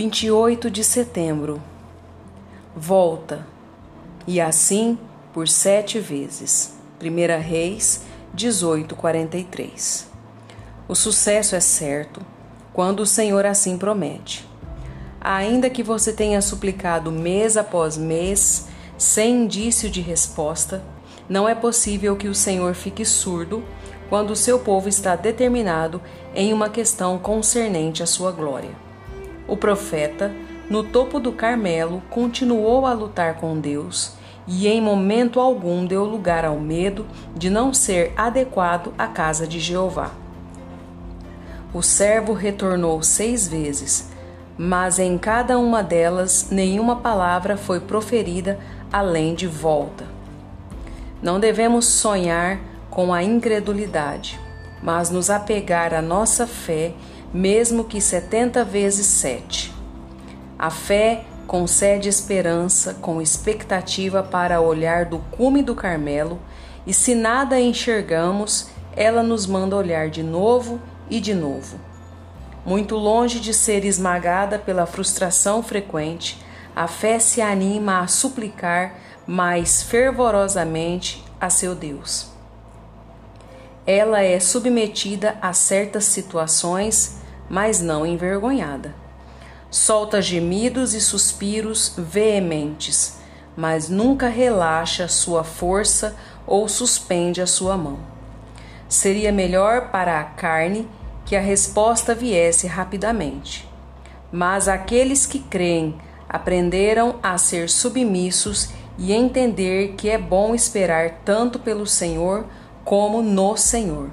28 de setembro. Volta, e assim por sete vezes. 1 Reis 18:43. O sucesso é certo quando o Senhor assim promete. Ainda que você tenha suplicado mês após mês, sem indício de resposta, não é possível que o Senhor fique surdo quando o seu povo está determinado em uma questão concernente à sua glória. O profeta, no topo do Carmelo, continuou a lutar com Deus e em momento algum deu lugar ao medo de não ser adequado à casa de Jeová. O servo retornou seis vezes, mas em cada uma delas nenhuma palavra foi proferida além de volta. Não devemos sonhar com a incredulidade, mas nos apegar à nossa fé mesmo que setenta vezes sete. A fé concede esperança com expectativa para olhar do cume do Carmelo, e se nada enxergamos, ela nos manda olhar de novo e de novo. Muito longe de ser esmagada pela frustração frequente, a fé se anima a suplicar mais fervorosamente a seu Deus. Ela é submetida a certas situações mas não envergonhada. Solta gemidos e suspiros veementes, mas nunca relaxa sua força ou suspende a sua mão. Seria melhor para a carne que a resposta viesse rapidamente. Mas aqueles que creem aprenderam a ser submissos e entender que é bom esperar tanto pelo Senhor como no Senhor.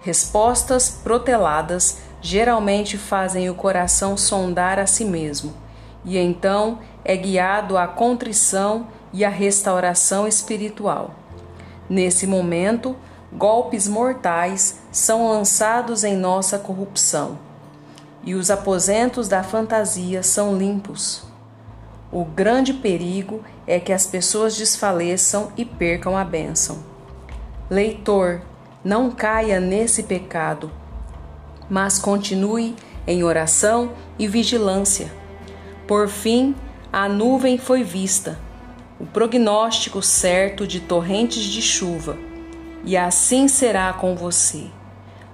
Respostas proteladas geralmente fazem o coração sondar a si mesmo, e então é guiado à contrição e à restauração espiritual. Nesse momento, golpes mortais são lançados em nossa corrupção, e os aposentos da fantasia são limpos. O grande perigo é que as pessoas desfaleçam e percam a bênção. Leitor, não caia nesse pecado mas continue em oração e vigilância. Por fim, a nuvem foi vista, o prognóstico certo de torrentes de chuva, e assim será com você.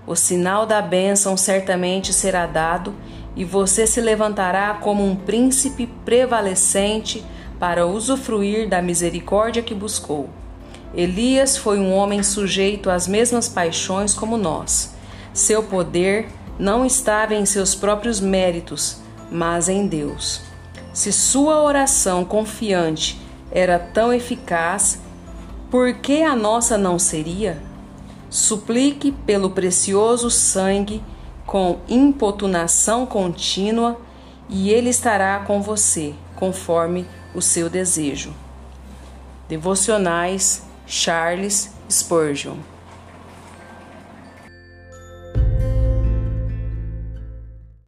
O sinal da bênção certamente será dado, e você se levantará como um príncipe prevalecente para usufruir da misericórdia que buscou. Elias foi um homem sujeito às mesmas paixões como nós seu poder não estava em seus próprios méritos, mas em Deus. Se sua oração confiante era tão eficaz, por que a nossa não seria? Suplique pelo precioso sangue com importunação contínua e ele estará com você, conforme o seu desejo. Devocionais Charles Spurgeon